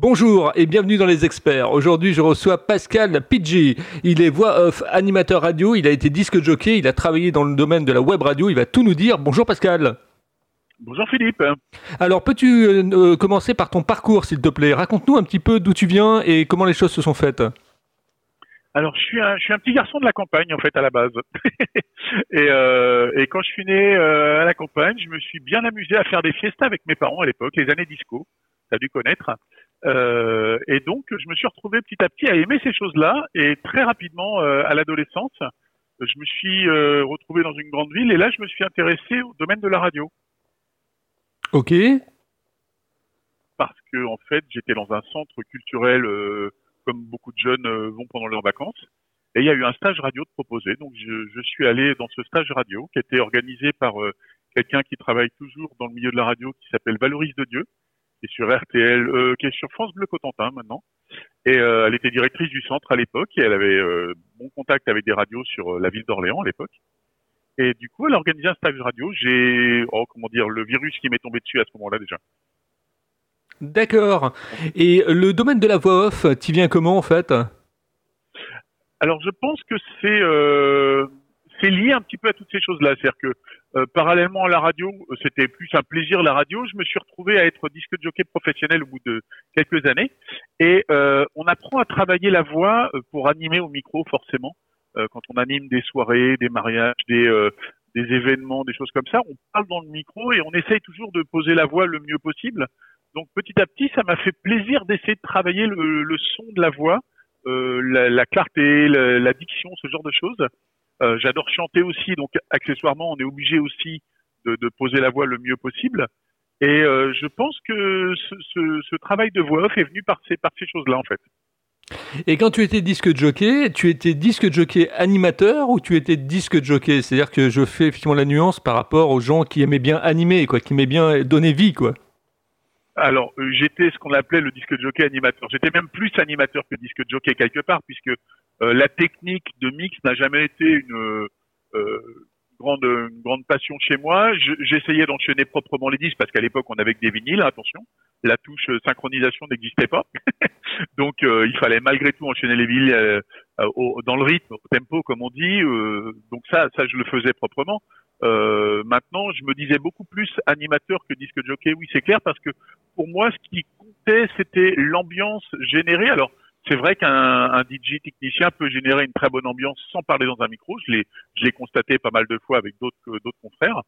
Bonjour et bienvenue dans les experts. Aujourd'hui, je reçois Pascal Pidgey. Il est voix off, animateur radio, il a été disque jockey, il a travaillé dans le domaine de la web radio, il va tout nous dire. Bonjour Pascal. Bonjour Philippe. Alors, peux-tu euh, euh, commencer par ton parcours, s'il te plaît? Raconte-nous un petit peu d'où tu viens et comment les choses se sont faites. Alors, je suis un, je suis un petit garçon de la campagne, en fait, à la base. et, euh, et, quand je suis né à la campagne, je me suis bien amusé à faire des fiestas avec mes parents à l'époque, les années disco, tu as dû connaître. Euh, et donc, je me suis retrouvé petit à petit à aimer ces choses-là. Et très rapidement, euh, à l'adolescence, je me suis euh, retrouvé dans une grande ville. Et là, je me suis intéressé au domaine de la radio. Ok. Parce que, en fait, j'étais dans un centre culturel, comme beaucoup de jeunes vont pendant leurs vacances. Et il y a eu un stage radio de proposé. Donc, je, je suis allé dans ce stage radio qui était organisé par quelqu'un qui travaille toujours dans le milieu de la radio, qui s'appelle Valoris de Dieu qui est sur RTL, euh, qui est sur France Bleu Cotentin maintenant. Et euh, elle était directrice du centre à l'époque et elle avait euh, bon contact avec des radios sur la ville d'Orléans à l'époque. Et du coup, elle a organisé un stage radio. J'ai, oh, comment dire, le virus qui m'est tombé dessus à ce moment-là déjà. D'accord. Et le domaine de la voix off, tu viens comment en fait? Alors, je pense que c'est euh, c'est lié un petit peu à toutes ces choses-là. C'est-à-dire que euh, parallèlement à la radio, euh, c'était plus un plaisir la radio. Je me suis retrouvé à être disque jockey professionnel au bout de quelques années. Et euh, on apprend à travailler la voix pour animer au micro, forcément. quand on anime des soirées, des mariages, des, des événements, des choses comme ça, on parle dans le micro et on essaye toujours de poser la voix le mieux possible. Donc petit à petit, ça m'a fait plaisir d'essayer de travailler le, le, son de la voix, la, la, clarté, la, la diction, ce genre de choses. Euh, j'adore chanter aussi, donc accessoirement, on est obligé aussi de, poser la voix le mieux possible. Et euh, je pense que ce, travail de voix off est venu par ces, par ces choses-là, en fait. Et quand tu étais disque jockey, tu étais disque jockey animateur ou tu étais disque jockey? C'est-à-dire que je fais effectivement la nuance par rapport aux gens qui aimaient bien animer, quoi, qui aimaient bien donner vie, quoi. Alors, euh, j'étais ce qu'on appelait le disque jockey animateur. J'étais même plus animateur que disque jockey quelque part, puisque euh, la technique de mix n'a jamais été une euh, grande, une grande passion chez moi. J'essayais d'enchaîner proprement les disques parce qu'à l'époque on avait que des vinyles, attention. La touche synchronisation n'existait pas, donc il fallait malgré tout enchaîner les vinyles dans le rythme, au tempo comme on dit. donc ça, ça je le faisais proprement. Euh, maintenant, je me disais beaucoup plus animateur que disque jockey. Oui, c'est clair, parce que pour moi, ce qui comptait, c'était l'ambiance générée. Alors, c'est vrai qu'un DJ technicien peut générer une très bonne ambiance sans parler dans un micro. Je l'ai, je l'ai constaté pas mal de fois avec d'autres, d'autres confrères.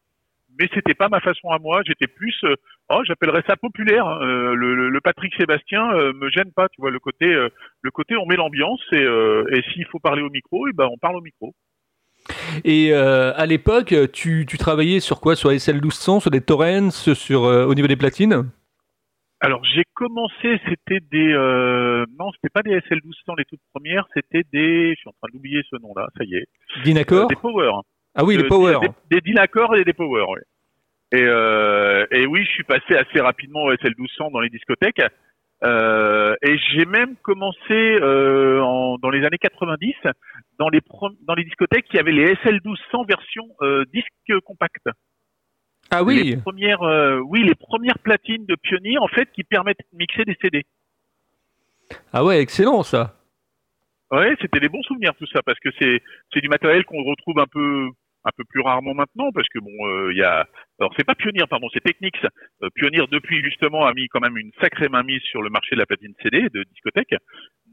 Mais c'était pas ma façon à moi. J'étais plus, euh, oh, j'appellerais ça populaire. Hein. Euh, le, le, Patrick Sébastien euh, me gêne pas. Tu vois, le côté, le côté, on met l'ambiance et, et s'il faut parler au micro, et eh ben on parle au micro. Et euh, à l'époque, tu, tu, travaillais sur quoi? Sur SL 1200, sur des torrents, sur, euh, au niveau des platines? Alors j'ai commencé, c'était des... Euh, non, c'était pas des SL 1200 les toutes premières, c'était des... Je suis en train d'oublier ce nom-là, ça y est. Dynacor? Des Power. Ah oui, les Power. Des, des, et des Power, oui. Et, et oui, je suis passé assez rapidement au SL 1200 dans les discothèques. Euh, et j'ai même commencé euh, en, dans les années 90 dans les dans les discothèques qui avaient les SL1200 version euh, disque compact. Ah oui. Les premières, euh, oui, les premières platines de Pioneer en fait qui permettent de mixer des CD. Ah ouais, excellent ça. Ouais, c'était des bons souvenirs tout ça parce que c'est c'est du matériel qu'on retrouve un peu un peu plus rarement maintenant parce que bon il y a alors c'est pas Pioneer, pardon, c'est Technics. Euh, Pioneer depuis justement a mis quand même une sacrée mainmise sur le marché de la platine CD de discothèque.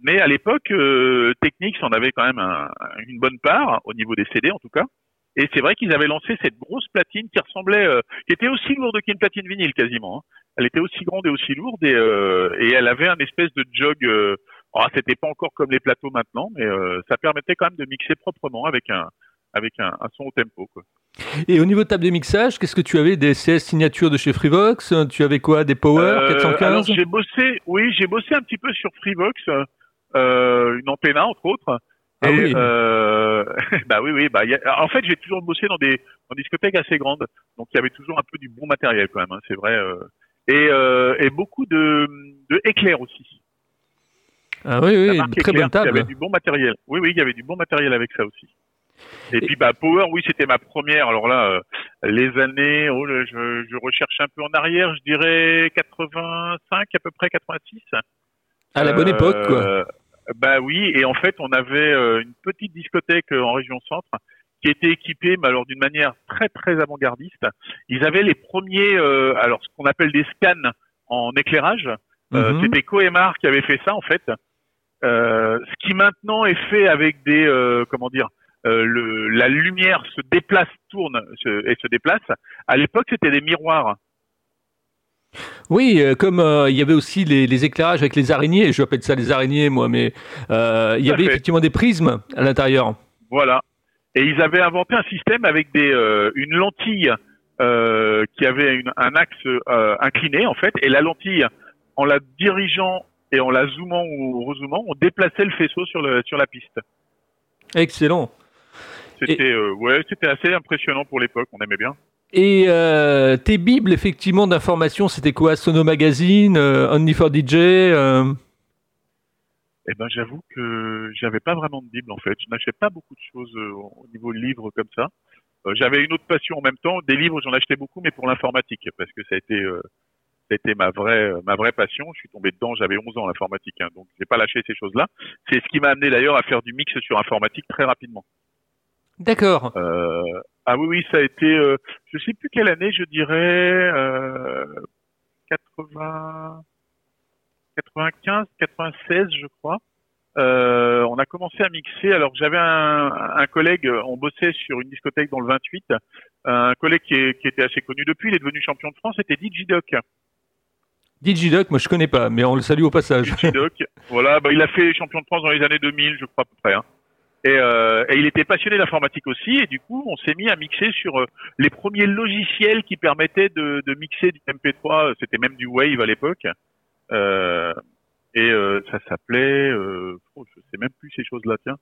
Mais à l'époque, euh, Technics en avait quand même une bonne part au niveau des CD en tout cas. Et c'est vrai qu'ils avaient lancé cette grosse platine qui ressemblait, euh, qui était aussi lourde qu'une platine vinyle quasiment. Hein. Elle était aussi grande et aussi lourde et, euh, et elle avait un espèce de jog. Oh, c'était pas encore comme les plateaux maintenant, mais ça permettait quand même de mixer proprement avec un avec un, un son au tempo. Quoi. Et au niveau de table de mixage, qu'est-ce que tu avais Des CS signatures de chez Freevox Tu avais quoi Des Power 415 euh, J'ai bossé, oui, j'ai bossé un petit peu sur Freevox, euh, une Antena entre autres. Ah oui. Euh, bah oui, oui. Bah, en fait, j'ai toujours bossé dans des, dans discothèques assez grandes, donc il y avait toujours un peu du bon matériel quand même. Hein, c'est vrai. Euh. Et, euh, et beaucoup de, de éclairs aussi. Ah oui, oui, très bonne table. Il y avait du bon matériel. Oui, oui, il y avait du bon matériel avec ça aussi. Et, puis bah Power, oui, c'était ma première. Alors là, euh, les années, oh, je, je, recherche un peu en arrière, je dirais 85 à peu près 86. À la bonne époque, quoi. Bah oui, et en fait, on avait une petite discothèque en région centre qui était équipée, mais alors d'une manière très très avant-gardiste. Ils avaient les premiers, alors ce qu'on appelle des scans en éclairage. Mhm. C'était Coemar qui avait fait ça en fait. ce qui maintenant est fait avec des, comment dire, le, la lumière se déplace, tourne et se déplace. À l'époque, c'était des miroirs. Oui, euh, comme euh, il y avait aussi les, éclairages avec les araignées, je appelle ça les araignées moi, mais euh, il y avait effectivement des prismes à l'intérieur. Voilà. Et ils avaient inventé un système avec des une lentille qui avait un axe incliné en fait, et la lentille, en la dirigeant et en la zoomant ou rezoomant, on déplaçait le faisceau sur le sur la piste. Excellent. C'était ouais, c'était assez impressionnant pour l'époque, on aimait bien. Et euh, tes bibles, effectivement, d'information, c'était quoi? Sono Magazine, euh, Only for DJ euh? Eh ben, j'avoue que j'avais pas vraiment de bible en fait. Je n'achetais pas beaucoup de choses au niveau de livres comme ça. j'avais une autre passion en même temps. Des livres, j'en achetais beaucoup, mais pour l'informatique, parce que ça a été, ça ma vraie, ma vraie passion. Je suis tombé dedans. J'avais 11 ans l'informatique, hein, donc j'ai pas lâché ces choses-là. C'est ce qui m'a amené d'ailleurs à faire du mix sur informatique très rapidement. D'accord. Euh, ah oui, oui, ça a été, euh, je sais plus quelle année, je dirais euh, 80, 95, 96, je crois. Euh, on a commencé à mixer. Alors j'avais un, un, collègue, on bossait sur une discothèque dans le 28. Un collègue qui, qui était assez connu depuis, il est devenu champion de France, c'était Digidoc. Digidoc, moi je connais pas, mais on le salue au passage. Digidoc, voilà, bah, il a fait champion de France dans les années 2000, je crois à peu près. Hein. Et, euh, et, il était passionné d'informatique aussi, et du coup, on s'est mis à mixer sur euh, les premiers logiciels qui permettaient de, de mixer du MP3. C'était même du Wave à l'époque, euh, et euh, ça s'appelait, euh, oh, je sais même plus ces choses-là, tiens.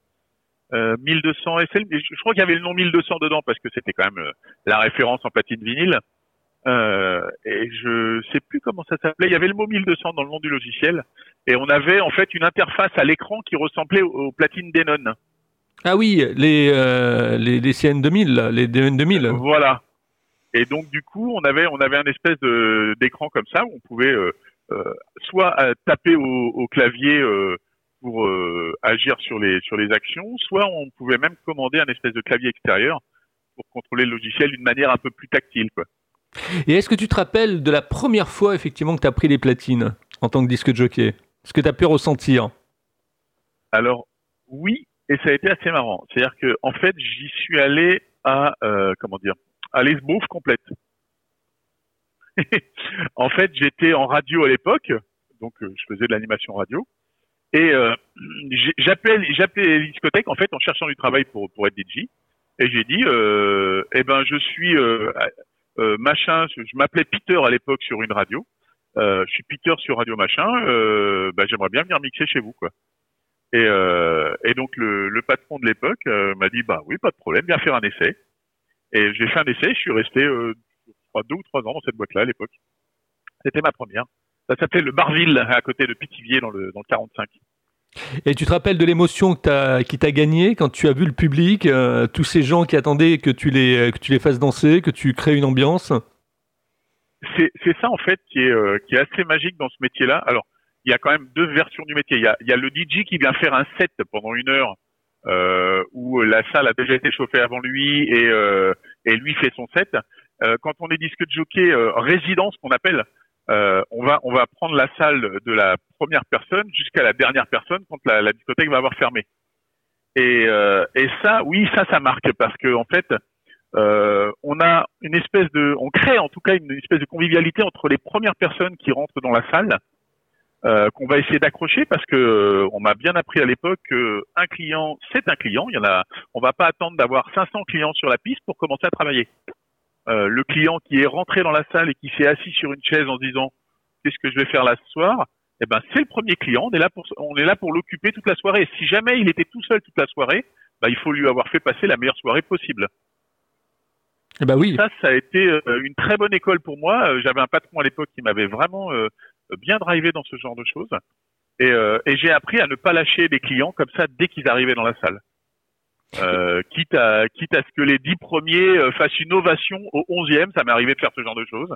1200 SL, je, crois qu'il y avait le nom 1200 dedans parce que c'était quand même la référence en platine vinyle. et je sais plus comment ça s'appelait. Il y avait le mot 1200 dans le nom du logiciel, et on avait en fait une interface à l'écran qui ressemblait aux, aux platines Denon. Ah oui, les, euh, les, les, CN2000, les DN2000. Voilà. Et donc du coup, on avait on avait un espèce d'écran comme ça où on pouvait euh, euh, soit taper au, au clavier pour agir sur les sur les actions, soit on pouvait même commander un espèce de clavier extérieur pour contrôler le logiciel d'une manière un peu plus tactile, quoi. Et est-ce que tu te rappelles de la première fois effectivement que tu as pris les platines en tant que disque jockey? Ce que tu as pu ressentir? Alors oui, et ça a été assez marrant. C'est-à-dire que en fait, j'y suis allé à euh, comment dire, à l'esbouffe complète. en fait, j'étais en radio à l'époque, donc euh, je faisais de l'animation radio, et euh, j'appelais j'appelais les discothèques en fait en cherchant du travail pour pour être DJ, et j'ai dit, euh, eh ben je suis euh, euh, machin, je, m'appelais Peter à l'époque sur une radio, je suis Peter sur radio machin, ben, j'aimerais bien venir mixer chez vous quoi. Et, euh, et donc le, le, patron de l'époque euh, m'a dit bah oui pas de problème, viens faire un essai. Et j'ai fait un essai, je suis resté euh, deux ou trois ans dans cette boîte-là à l'époque. C'était ma première. Ça s'appelait le Barville à côté de Pithiviers dans le, dans le 45. Et tu te rappelles de l'émotion qui t'a gagné quand tu as vu le public, euh, tous ces gens qui attendaient que tu les, que tu les fasses danser, que tu crées une ambiance? C'est ça en fait qui est, euh, qui est assez magique dans ce métier-là. Alors il y a quand même deux versions du métier. Il y a, il y a le DJ qui vient faire un set pendant une heure euh, où la salle a déjà été chauffée avant lui et, euh, et lui fait son set. Euh, quand on est disque de jockey euh, résidence qu'on appelle, euh, on va on va prendre la salle de la première personne jusqu'à la dernière personne quand la, la discothèque va avoir fermé. Et, euh, et ça, oui, ça, ça marque parce que en fait, on a une espèce de, on crée en tout cas une espèce de convivialité entre les premières personnes qui rentrent dans la salle euh, qu'on va essayer d'accrocher parce que euh, on m'a bien appris à l'époque qu'un client, c'est un client. Il y en a, on va pas attendre d'avoir 500 clients sur la piste pour commencer à travailler. Euh, le client qui est rentré dans la salle et qui s'est assis sur une chaise en se disant qu'est-ce que je vais faire là ce soir, eh ben c'est le premier client. On est là pour, on est là pour l'occuper toute la soirée. Si jamais il était tout seul toute la soirée, bah, il faut lui avoir fait passer la meilleure soirée possible. Ben oui. Ça, ça a été une très bonne école pour moi. J'avais un patron à l'époque qui m'avait vraiment bien drivé dans ce genre de choses. Et, euh, j'ai appris à ne pas lâcher les clients comme ça dès qu'ils arrivaient dans la salle. Euh, quitte à ce que les dix premiers euh, fassent une ovation au onzième, ça m'est arrivé de faire ce genre de choses.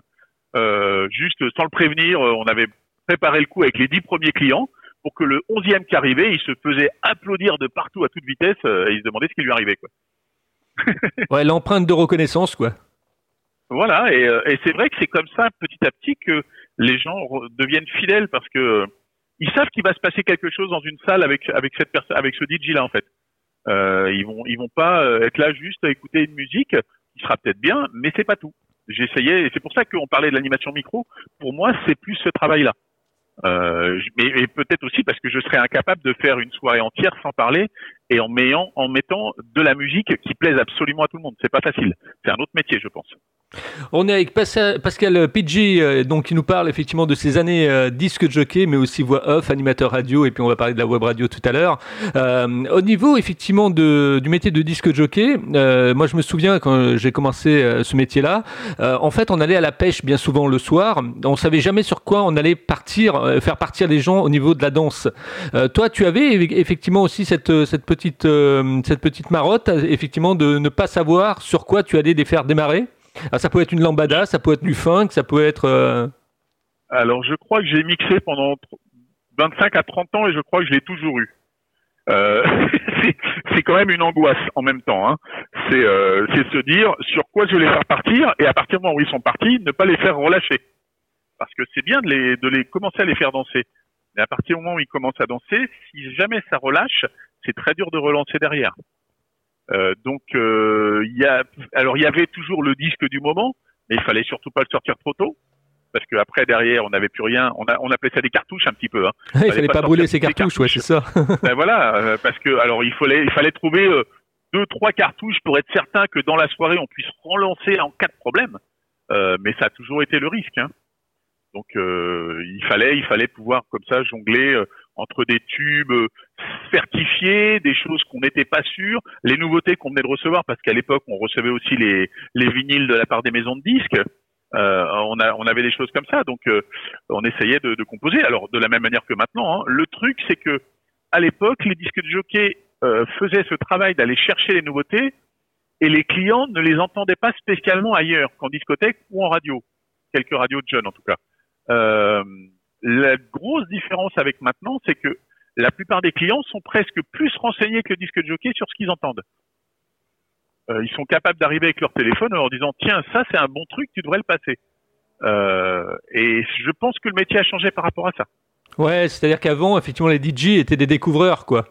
Euh, juste sans le prévenir, on avait préparé le coup avec les dix premiers clients. pour que le onzième qui arrivait, il se faisait applaudir de partout à toute vitesse et il se demandait ce qui lui arrivait. Quoi. ouais, l'empreinte de reconnaissance, quoi. Voilà, et, et c'est vrai que c'est comme ça petit à petit que les gens deviennent fidèles parce que ils savent qu'il va se passer quelque chose dans une salle avec avec cette personne, avec ce DJ là en fait. Euh, ils vont ils vont pas euh, être là juste à écouter une musique qui sera peut-être bien, mais c'est pas tout. Essayé et c'est pour ça qu'on parlait de l'animation micro. Pour moi, c'est plus ce travail-là. Euh, mais, peut-être aussi parce que je serais incapable de faire une soirée entière sans parler et en mettant, en mettant de la musique qui plaise absolument à tout le monde. C'est pas facile. C'est un autre métier, je pense. On est avec Pascal Pidgey, euh, donc qui nous parle effectivement de ses années euh, disque jockey, mais aussi voix off, animateur radio, et puis on va parler de la web radio tout à l'heure. Euh, au niveau effectivement du métier de disque jockey, moi je me souviens quand j'ai commencé ce métier-là, en fait on allait à la pêche bien souvent le soir, on savait jamais sur quoi on allait partir, faire partir les gens au niveau de la danse. toi tu avais effectivement aussi cette, cette, petite, cette petite marotte, effectivement de ne pas savoir sur quoi tu allais les faire démarrer? Ah, ça peut être une lambada, ça peut être du funk, ça peut être. Euh, Alors, je crois que j'ai mixé pendant 25 à 30 ans et je crois que je l'ai toujours eu. Euh, c'est quand même une angoisse en même temps. Hein. Euh, c'est se dire sur quoi je vais les faire partir et à partir du moment où ils sont partis, ne pas les faire relâcher. Parce que c'est bien de les, de les commencer à les faire danser. Mais à partir du moment où ils commencent à danser, si jamais ça relâche, c'est très dur de relancer derrière. Euh, donc euh, il y a, alors il y avait toujours le disque du moment, mais il fallait surtout pas le sortir trop tôt parce que après derrière on n'avait plus rien. On, a, on appelait ça des cartouches un petit peu. Hein. il fallait, fallait pas, brûler ces cartouches, ouais, c'est ça. ben voilà, euh, parce que alors il fallait, il fallait trouver deux, trois cartouches pour être certain que dans la soirée on puisse relancer en cas de problème. Euh, mais ça a toujours été le risque. Hein. Donc euh, il fallait, il fallait pouvoir comme ça jongler entre des tubes certifiés, des choses qu'on n'était pas sûr, les nouveautés qu'on venait de recevoir, parce qu'à l'époque on recevait aussi les, les vinyles de la part des maisons de disques. Euh, on, a, on avait des choses comme ça, donc euh, on essayait de, de, composer. Alors de la même manière que maintenant, hein. le truc c'est que à l'époque les disques de jockey euh, faisaient ce travail d'aller chercher les nouveautés et les clients ne les entendaient pas spécialement ailleurs qu'en discothèque ou en radio, quelques radios de jeunes en tout cas. La grosse différence avec maintenant, c'est que la plupart des clients sont presque plus renseignés que le disque de jockey sur ce qu'ils entendent. Euh, ils sont capables d'arriver avec leur téléphone en leur disant tiens ça c'est un bon truc tu devrais le passer. Euh, et je pense que le métier a changé par rapport à ça. Ouais, c'est-à-dire qu'avant effectivement les DJ étaient des découvreurs quoi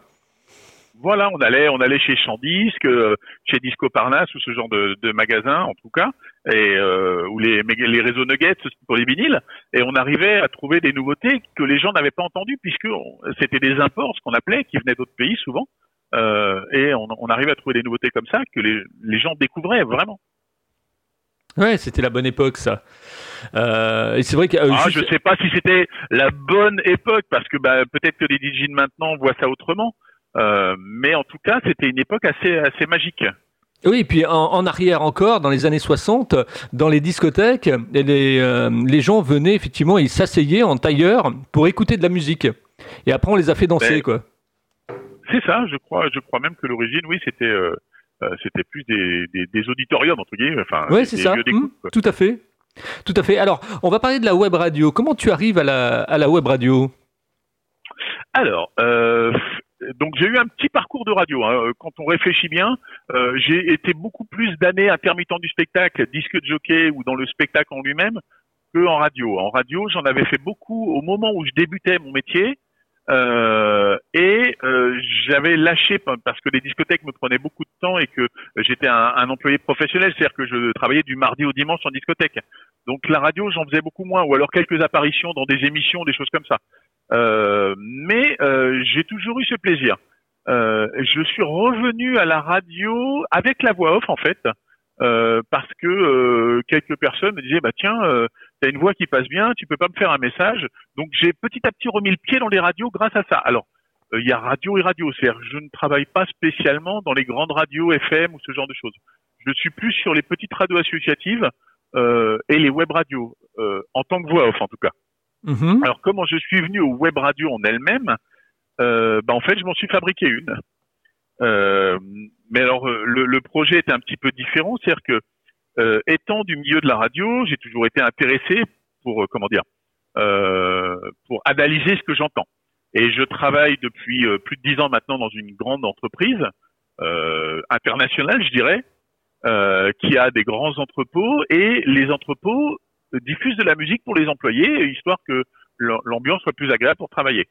voilà, on allait, on allait chez Chandisque, euh, chez Disco Parnasse ou ce genre de, de magasin en tout cas, et euh, ou les, les réseaux Nuggets pour les vinyles, et on arrivait à trouver des nouveautés que les gens n'avaient pas entendues puisque c'était des imports, ce qu'on appelait, qui venaient d'autres pays souvent, euh, et on, on, arrivait à trouver des nouveautés comme ça que les, les gens découvraient vraiment. Ouais, c'était la bonne époque, ça. Euh, et c'est vrai que. Euh, ah, je sais pas si c'était la bonne époque parce que bah, peut-être que les DJ de maintenant voient ça autrement. Euh, mais en tout cas, c'était une époque assez, assez magique. Oui, et puis en, arrière encore, dans les années 60, dans les discothèques, les, euh, les gens venaient effectivement, ils s'asseyaient en tailleur pour écouter de la musique. Et après, on les a fait danser, ben, quoi. C'est ça, je crois, je crois même que l'origine, oui, c'était euh, c'était plus des, des, auditoriums, entre guillemets. Enfin, oui, c'est ça, mmh, tout à fait. Tout à fait. Alors, on va parler de la web radio. Comment tu arrives à la, à la web radio? Alors, euh, donc j'ai eu un petit parcours de radio. Hein. Quand on réfléchit bien, euh, j'ai été beaucoup plus d'années intermittent du spectacle, disque de jockey ou dans le spectacle en lui-même que en radio. En radio, j'en avais fait beaucoup au moment où je débutais mon métier. Euh, et euh, j'avais lâché parce que les discothèques me prenaient beaucoup de temps et que j'étais un, employé professionnel, c'est-à-dire que je travaillais du mardi au dimanche en discothèque. Donc la radio, j'en faisais beaucoup moins, ou alors quelques apparitions dans des émissions, des choses comme ça. Euh, mais euh, j'ai toujours eu ce plaisir. Euh, je suis revenu à la radio avec la voix off en fait, parce que quelques personnes me disaient bah tiens, t'as une voix qui passe bien, tu peux pas me faire un message. Donc j'ai petit à petit remis le pied dans les radios grâce à ça. Alors il y a radio et radio, c'est-à-dire je ne travaille pas spécialement dans les grandes radios FM ou ce genre de choses. Je suis plus sur les petites radios associatives et les web radios en tant que voix off en tout cas. Mhm. Alors comment je suis venu au web radio en elle-même euh, bah, En fait, je m'en suis fabriqué une. Euh, mais alors euh, le, le, projet était un petit peu différent, c'est-à-dire que euh, étant du milieu de la radio, j'ai toujours été intéressé pour euh, comment dire, pour analyser ce que j'entends. Et je travaille depuis plus de dix ans maintenant dans une grande entreprise internationale, je dirais, qui a des grands entrepôts et les entrepôts diffusent de la musique pour les employés, histoire que l'ambiance soit plus agréable pour travailler.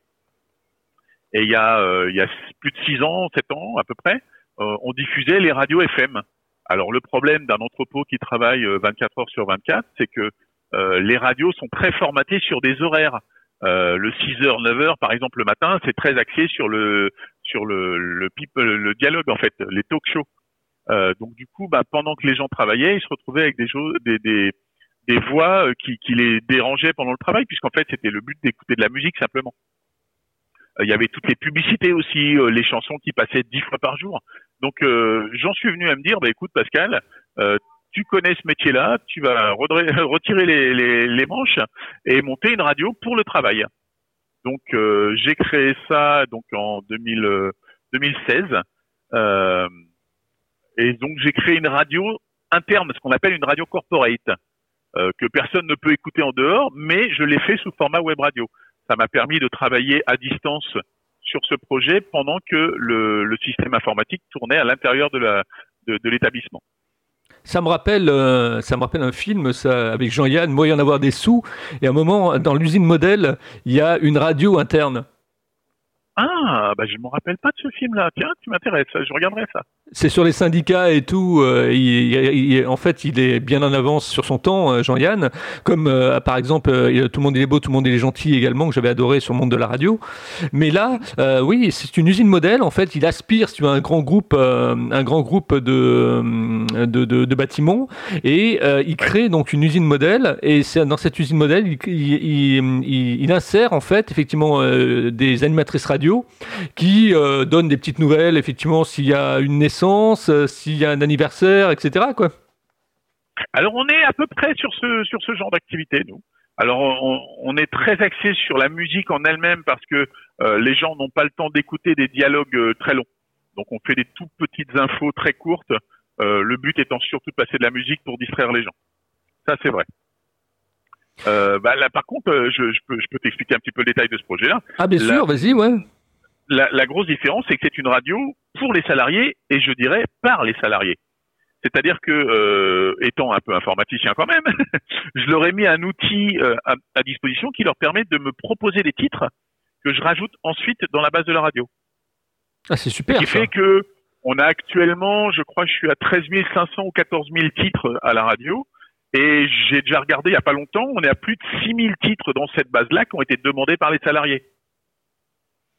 Et il y a, il y a plus de six ans, sept ans à peu près, on diffusait les radios FM. Alors le problème d'un entrepôt qui travaille 24 heures sur 24, c'est que euh, les radios sont très formatées sur des horaires. Euh, le 6h, 9h, par exemple, le matin, c'est très axé sur le sur le le, le dialogue en fait, les talk shows. Euh, donc du coup, bah, pendant que les gens travaillaient, ils se retrouvaient avec des choses, des, des, des voix qui, qui les dérangeaient pendant le travail, puisqu'en fait c'était le but d'écouter de la musique simplement. Il y avait toutes les publicités aussi, les chansons qui passaient dix fois par jour. Donc j'en suis venu à me dire, bah écoute Pascal, tu connais ce métier-là, tu vas retirer les, manches et monter une radio pour le travail. Donc euh, j'ai créé ça donc en 2000, 2016 euh, et donc j'ai créé une radio interne, ce qu'on appelle une radio corporate, euh, que personne ne peut écouter en dehors, mais je l'ai fait sous format web radio. Ça m'a permis de travailler à distance sur ce projet pendant que le, système informatique tournait à l'intérieur de l'établissement. Ça me rappelle, euh, ça me rappelle un film ça, avec Jean-Yann, Moyen d'avoir des sous. Et à un moment, dans l'usine modèle, il y a une radio interne. Ah, bah je me rappelle pas de ce film-là. Tiens, tu m'intéresses, je regarderai ça. C'est sur les syndicats et tout. Euh, en fait, il est bien en avance sur son temps, euh, Jean-Yann. Comme euh, par exemple, tout le monde est beau, tout le monde est gentil également, que j'avais adoré sur le monde de la radio. Mais là, oui, c'est une usine modèle. En fait, il aspire, tu un grand groupe, un grand groupe de de, bâtiments, et il crée donc une usine modèle. Et dans cette usine modèle, il, insère en fait effectivement des animatrices radio qui donnent des petites nouvelles, effectivement, s'il y a une naissance euh, s'il y a un anniversaire, etc. Quoi. Alors on est à peu près sur ce sur ce genre d'activité, nous. Alors on, est très axé sur la musique en elle-même parce que euh, les gens n'ont pas le temps d'écouter des dialogues euh, très longs. Donc on fait des toutes petites infos très courtes. le but étant surtout de passer de la musique pour distraire les gens. Ça c'est vrai. Bah, là par contre, je, je peux je peux t'expliquer un petit peu le détail de ce projet-là. Ah bien sûr, vas-y, ouais la, grosse différence, c'est que c'est une radio pour les salariés et je dirais par les salariés. C'est-à-dire que, euh, étant un peu informaticien quand même, je leur ai mis un outil euh, à, disposition qui leur permet de me proposer des titres que je rajoute ensuite dans la base de la radio. Ah, c'est super. Ce qui fait que on a actuellement, je crois, je suis à 13 500 ou 14 000 titres à la radio. Et j'ai déjà regardé il n'y a pas longtemps, on est à plus de 6 000 titres dans cette base-là qui ont été demandés par les salariés.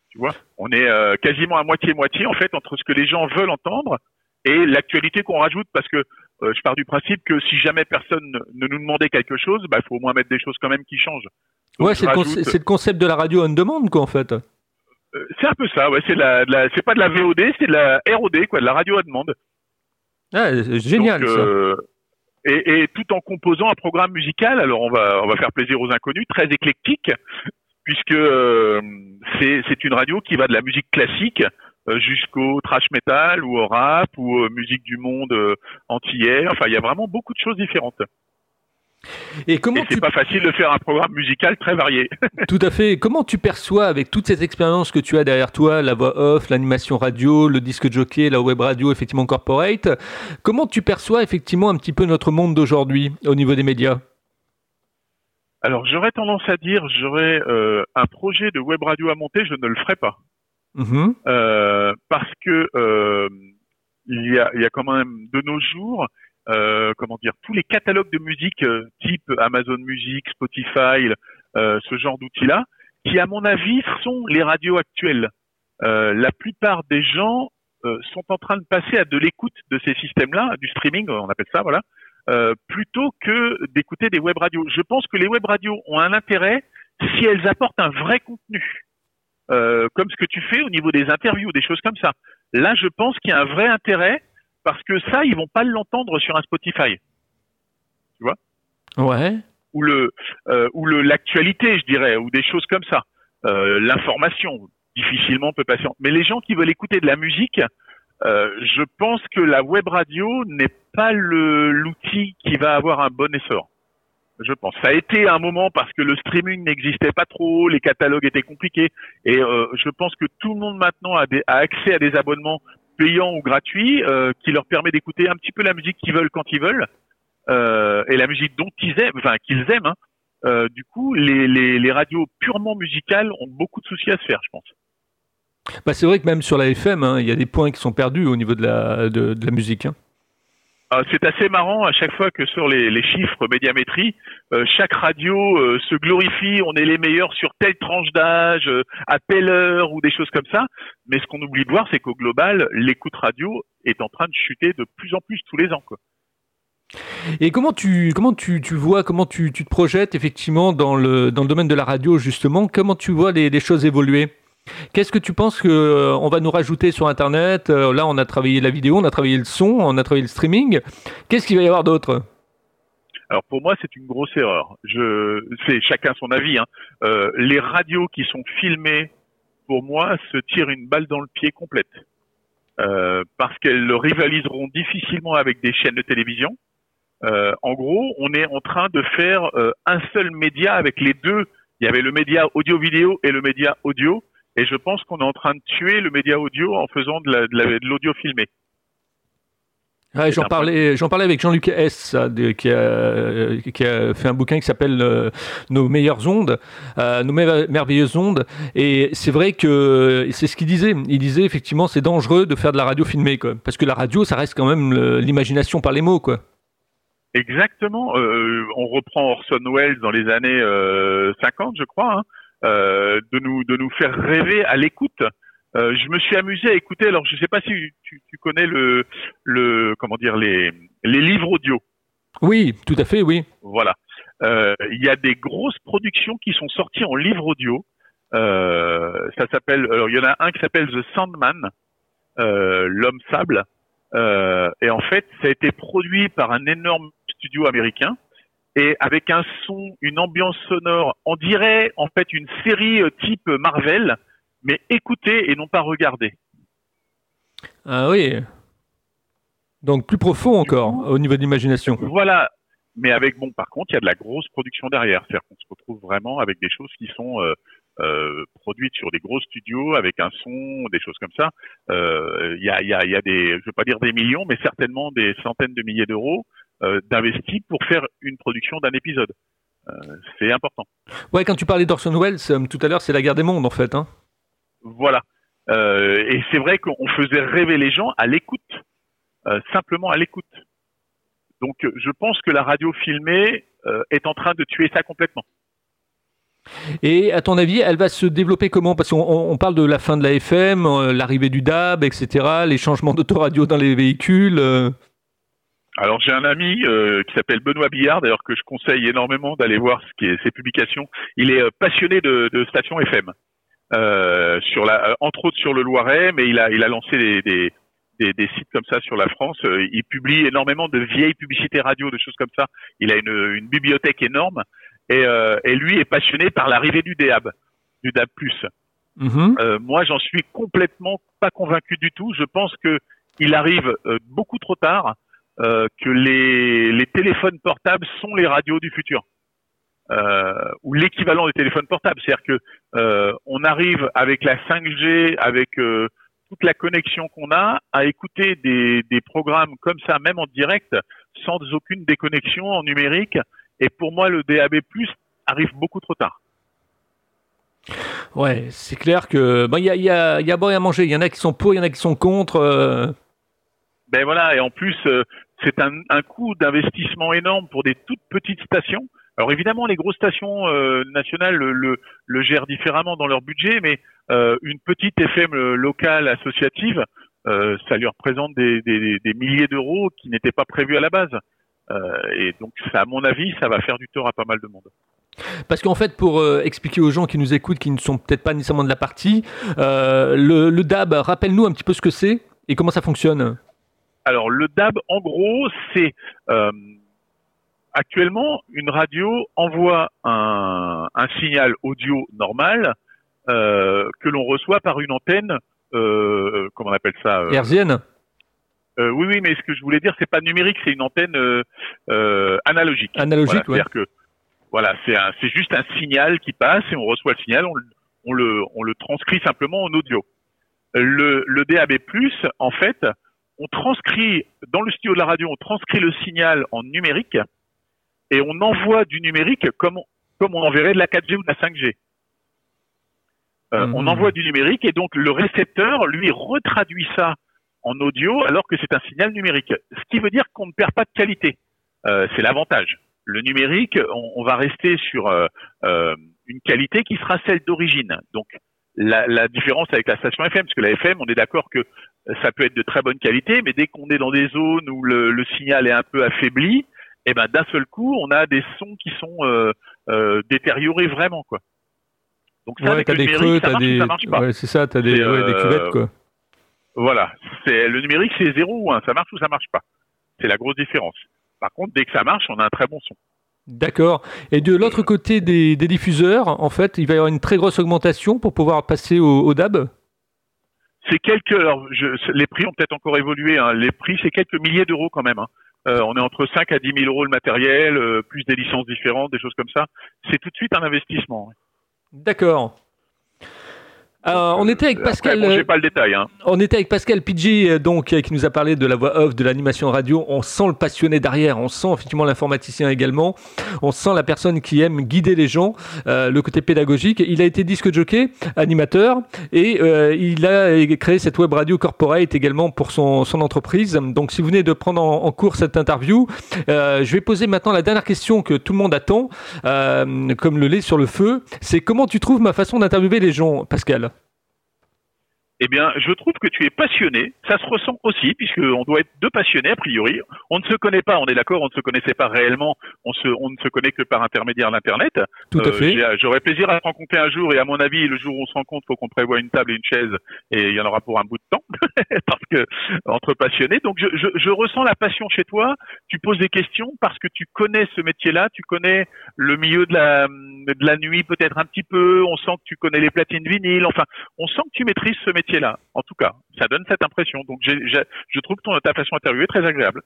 Tu vois, on est euh, quasiment à moitié-moitié en fait entre ce que les gens veulent entendre et l'actualité qu'on rajoute parce que euh, je pars du principe que si jamais personne ne nous demandait quelque chose, bah, il faut au moins mettre des choses quand même qui changent. ouais, c'est le, concept de la radio on demande quoi en fait. Euh, c'est un peu ça, ouais. C'est la, c'est pas de la VOD, c'est de la ROD quoi, de la radio à demande. Ah, génial ça. Et, et, tout en composant un programme musical, alors on va on va faire plaisir aux inconnus, très éclectique, puisque euh, c'est une radio qui va de la musique classique euh, jusqu'au trash metal ou au rap ou musique du monde euh, entière. Enfin, il y a vraiment beaucoup de choses différentes. Et comment c'est pas facile de faire un programme musical très varié. Tout à fait. Comment tu perçois avec toute cette expérience que tu as derrière toi, la voix off, l'animation radio, le disque jockey, la web radio, effectivement corporate, comment tu perçois effectivement un petit peu notre monde d'aujourd'hui au niveau des médias? Alors j'aurais tendance à dire, j'aurais euh, un projet de web radio à monter, je ne le ferai pas. Mm-hmm. Euh, parce que euh, il, y a, il y a quand même de nos jours, euh, comment dire, tous les catalogues de musique type Amazon Music, Spotify, euh, ce genre d'outils-là, qui à mon avis sont les radios actuelles. la plupart des gens sont en train de passer à de l'écoute de ces systèmes-là, du streaming, on appelle ça, voilà, euh, plutôt que d'écouter des web radios. Je pense que les web radios ont un intérêt si elles apportent un vrai contenu, euh, comme ce que tu fais au niveau des interviews, des choses comme ça. Là, je pense qu'il y a un vrai intérêt parce que ça, ils vont pas l'entendre sur un Spotify. Tu vois? Ouais. Ou le euh, ou le l'actualité, je dirais, ou des choses comme ça. Euh, L'information difficilement peut passer. Mais les gens qui veulent écouter de la musique, euh, je pense que la web radio n'est pas l'outil qui va avoir un bon essor. Je pense. Ça a été un moment parce que le streaming n'existait pas trop, les catalogues étaient compliqués, et euh, je pense que tout le monde maintenant a, des, a accès à des abonnements payants ou gratuits euh, qui leur permet d'écouter un petit peu la musique qu'ils veulent quand ils veulent euh, et la musique dont ils aiment, enfin qu'ils aiment. Hein. Euh, du coup, les, les, les, radios purement musicales ont beaucoup de soucis à se faire, je pense. Bah, c'est vrai que même sur la FM, hein, il y a des points qui sont perdus au niveau de la, de, de la musique. Hein. Euh, c'est assez marrant à chaque fois que sur les, les chiffres médiamétrie, euh, chaque radio euh, se glorifie, on est les meilleurs sur telle tranche d'âge, à telle heure ou des choses comme ça. Mais ce qu'on oublie de voir, c'est qu'au global, l'écoute radio est en train de chuter de plus en plus tous les ans. Quoi. Et comment tu, comment tu, tu vois, comment tu, tu, te projettes effectivement dans le, dans le domaine de la radio justement? Comment tu vois les, les choses évoluer? Qu'est-ce que tu penses qu'on euh, va nous rajouter sur Internet euh, Là, on a travaillé la vidéo, on a travaillé le son, on a travaillé le streaming. Qu'est-ce qu'il va y avoir d'autre? Alors pour moi, c'est une grosse erreur. Je, c'est chacun son avis. Hein. Euh, les radios qui sont filmées, pour moi, se tirent une balle dans le pied complète, parce qu'elles rivaliseront difficilement avec des chaînes de télévision. En gros, on est en train de faire un seul média avec les deux. Il y avait le média audio-vidéo et le média audio. Et je pense qu'on est en train de tuer le média audio en faisant de l'audio filmé. j'en parlais, j'en parlais avec Jean-Luc S, qui, a, qui, a, fait un bouquin qui s'appelle euh, Nos meilleures ondes, euh, Nos merveilleuses ondes. Et c'est vrai que c'est ce qu'il disait. Il disait effectivement c'est dangereux de faire de la radio filmée, quoi, parce que la radio, ça reste quand même l'imagination par les mots, quoi. Exactement. Euh, on reprend Orson Welles dans les années 50, je crois. Hein. Euh, de nous de nous faire rêver à l'écoute. Euh, je me suis amusé à écouter. Alors, je ne sais pas si tu, tu, connais le le comment dire les les livres audio. Oui, tout à fait, oui. Voilà. Euh, il y a des grosses productions qui sont sorties en livre audio. Euh, ça s'appelle. Alors, il y en a un qui s'appelle The Sandman, euh, l'homme sable. et en fait, ça a été produit par un énorme studio américain et avec un son, une ambiance sonore, on dirait en fait une série euh, type Marvel, mais écoutez et non pas regardez. Ah oui. Donc plus profond encore au niveau de l'imagination. Voilà. Mais avec bon, par contre, il y a de la grosse production derrière. C'est-à-dire qu'on se retrouve vraiment avec des choses qui sont euh, euh, produites sur des gros studios avec un son, des choses comme ça. Il y, a, y, a, y, a, des, je veux pas dire des millions, mais certainement des centaines de milliers d'euros d'investi pour faire une production d'un épisode. Euh, c'est important. Ouais, quand tu parlais d'Orson Welles euh, tout à l'heure, c'est la guerre des mondes en fait. Hein. Voilà. et c'est vrai qu'on faisait rêver les gens à l'écoute, simplement à l'écoute. Donc je pense que la radio filmée est en train de tuer ça complètement. Et à ton avis, elle va se développer comment? Parce qu'on parle de la fin de la FM, l'arrivée du DAB, etc., les changements d'autoradio dans les véhicules. Alors j'ai un ami euh, qui s'appelle Benoît Billard, d'ailleurs que je conseille énormément d'aller voir ce qui est, ses publications. Il est euh, passionné de, de stations FM, euh, sur la, entre autres sur le Loiret, mais il a, il a lancé des, des, des, des sites comme ça sur la France. il publie énormément de vieilles publicités radio, de choses comme ça. Il a une, une bibliothèque énorme et, et lui est passionné par l'arrivée du DAB, du DAB+. Mm moi, j'en suis complètement pas convaincu du tout. Je pense que il arrive beaucoup trop tard euh, que les, les, téléphones portables sont les radios du futur. Euh, ou l'équivalent des téléphones portables. C'est-à-dire que euh, on arrive avec la 5G, avec euh, toute la connexion qu'on a, à écouter des, des, programmes comme ça, même en direct, sans aucune déconnexion en numérique. Et pour moi, le DAB+ arrive beaucoup trop tard. Ouais, c'est clair que il y, a, y, a, y a bon à manger. Il y en a qui sont pour, il y en a qui sont contre. Euh... Ben voilà, et en plus, c'est un, coût d'investissement énorme pour des toutes petites stations. Alors évidemment, les grosses stations euh, nationales le, gèrent différemment dans leur budget, mais euh, une petite FM locale associative, euh, ça lui représente des milliers d'euros qui n'étaient pas prévus à la base. et donc, ça, à mon avis, ça va faire du tort à pas mal de monde. Parce qu'en fait, pour expliquer aux gens qui nous écoutent, qui ne sont peut-être pas nécessairement de la partie, le, le DAB, rappelle-nous un petit peu ce que c'est et comment ça fonctionne. Alors le DAB, en gros, c'est euh, actuellement une radio envoie un, signal audio normal euh, que l'on reçoit par une antenne, euh, comment on appelle ça Herzienne. oui, oui, mais ce que je voulais dire, c'est pas numérique, c'est une antenne analogique. Analogique, C'est-à-dire que Voilà, c'est un, c'est juste un signal qui passe et on reçoit le signal, on, on le, on le transcrit simplement en audio. Le, le DAB+, en fait, on transcrit dans le studio de la radio, on transcrit le signal en numérique et on envoie du numérique comme comme on enverrait de la 4G ou de la 5G. Euh, On Mhm. envoie du numérique et donc le récepteur lui retraduit ça en audio alors que c'est un signal numérique. Ce qui veut dire qu'on ne perd pas de qualité. Euh, c'est l'avantage. Le numérique, on, on va rester sur euh, une qualité qui sera celle d'origine. Donc la, la différence avec la station FM, parce que la FM, on est d'accord que ça peut être de très bonne qualité, mais dès qu'on est dans des zones où le, le signal est un peu affaibli, eh ben d'un seul coup, on a des sons qui sont euh, euh, détériorés vraiment quoi. Donc ça, Ouais, avec t'as le des numérique, creux, ça marche des. ça marche pas. Ouais, c'est ça, t'as des, ouais, des euh, cuvettes, quoi. Voilà, c'est le numérique, c'est zéro ou un, ça marche ou ça marche pas. C'est la grosse différence. Par contre, dès que ça marche, on a un très bon son. D'accord. Et de l'autre côté des, des diffuseurs, en fait, il va y avoir une très grosse augmentation pour pouvoir passer au, au DAB C'est quelques, alors je, les prix ont peut-être encore évolué. Hein. Les prix, c'est quelques milliers d'euros quand même. Hein. Euh, on est entre 5 à 10 000 euros le matériel, euh, plus des licences différentes, des choses comme ça. C'est tout de suite un investissement. D'accord. On était avec Après, Pascal. bon, euh, pas le détail. Hein. On était avec Pascal Pidgey, euh, donc, euh, qui nous a parlé de la voix off, de l'animation radio. On sent le passionné derrière, on sent effectivement l'informaticien également. On sent la personne qui aime guider les gens, euh, le côté pédagogique. Il a été disque jockey, animateur, et euh, il a créé cette web radio corporate également pour son, son entreprise. Donc, si vous venez de prendre en, en cours cette interview, euh, je vais poser maintenant la dernière question que tout le monde attend, euh, comme le lait sur le feu. C'est comment tu trouves ma façon d'interviewer les gens, Pascal? Eh bien, je trouve que tu es passionné. Ça se ressent aussi, puisqu'on doit être deux passionnés, a priori. On ne se connaît pas, on est d'accord, on ne se connaissait pas réellement. On, se, on ne se connaît que par intermédiaire d'Internet. Tout à Euh, fait. J'aurais plaisir à te rencontrer un jour, et à mon avis, le jour où on se rencontre, faut qu'on prévoie une table et une chaise, et il y en aura pour un bout de temps, parce que entre passionnés. Donc, je, je, je ressens la passion chez toi. Tu poses des questions parce que tu connais ce métier-là, tu connais le milieu de la, de la nuit peut-être un petit peu. On sent que tu connais les platines vinyles. Enfin, on sent que tu maîtrises ce métier-là. En tout cas, ça donne cette impression. Donc, je trouve ton, ta façon d'interviewer très agréable.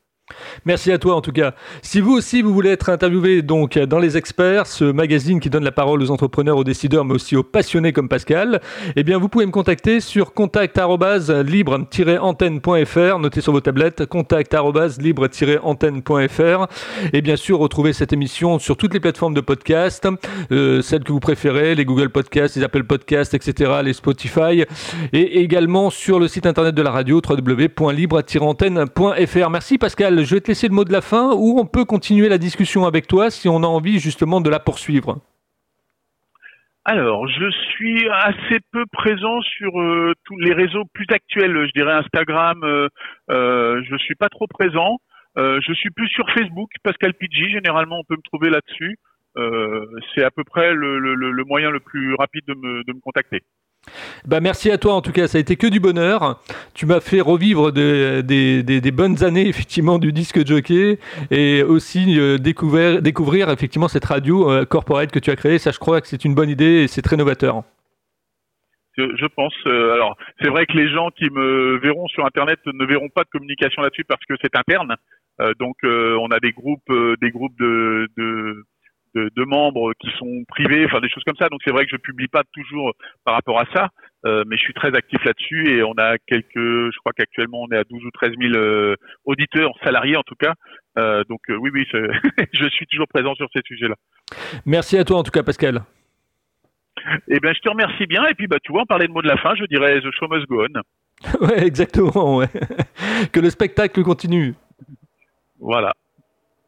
Merci à toi en tout cas. Si vous aussi vous voulez être interviewé donc dans les experts, ce magazine qui donne la parole aux entrepreneurs, aux décideurs, mais aussi aux passionnés comme Pascal, eh bien vous pouvez me contacter sur contact@libre-antenne.fr. Notez sur vos tablettes contact@libre-antenne.fr. Et bien sûr retrouver cette émission sur toutes les plateformes de podcast, euh, celles que vous préférez, les Google Podcasts, les Apple Podcasts, etc., les Spotify, et également sur le site internet de la radio www.libre-antenne.fr. Merci Pascal. Je vais te laisser le mot de la fin ou on peut continuer la discussion avec toi si on a envie justement de la poursuivre. Alors, je suis assez peu présent sur euh, tous les réseaux plus actuels. Je dirais Instagram, euh, euh, je suis pas trop présent. Euh, je suis plus sur Facebook, Pascal Pidgey. Généralement, on peut me trouver là-dessus. Euh, c'est à peu près le, moyen le plus rapide de me contacter. Bah merci à toi en tout cas, ça a été que du bonheur. Tu m'as fait revivre de- des, bonnes années effectivement du disque jockey et aussi euh, découvrir, effectivement cette radio euh, corporate que tu as créée. Ça je crois que c'est une bonne idée et c'est très novateur. Je, pense. euh, alors, c'est vrai que les gens qui me verront sur Internet ne verront pas de communication là-dessus parce que c'est interne. Euh, donc, on a des groupes, des groupes de, de, de membres qui sont privés, enfin des choses comme ça. Donc, c'est vrai que je publie pas toujours par rapport à ça, euh, mais je suis très actif là-dessus et on a quelques, je crois qu'actuellement on est à 12 ou 13 000 euh, auditeurs salariés en tout cas. Euh, donc, oui, oui, je, je suis toujours présent sur ces sujets-là. Merci à toi en tout cas Pascal. Eh bien, je te remercie bien. Et puis, bah, tu vois, on parlait de mot de la fin. Je dirais The Show Must Go On. ouais, exactement. Ouais. que le spectacle continue. Voilà.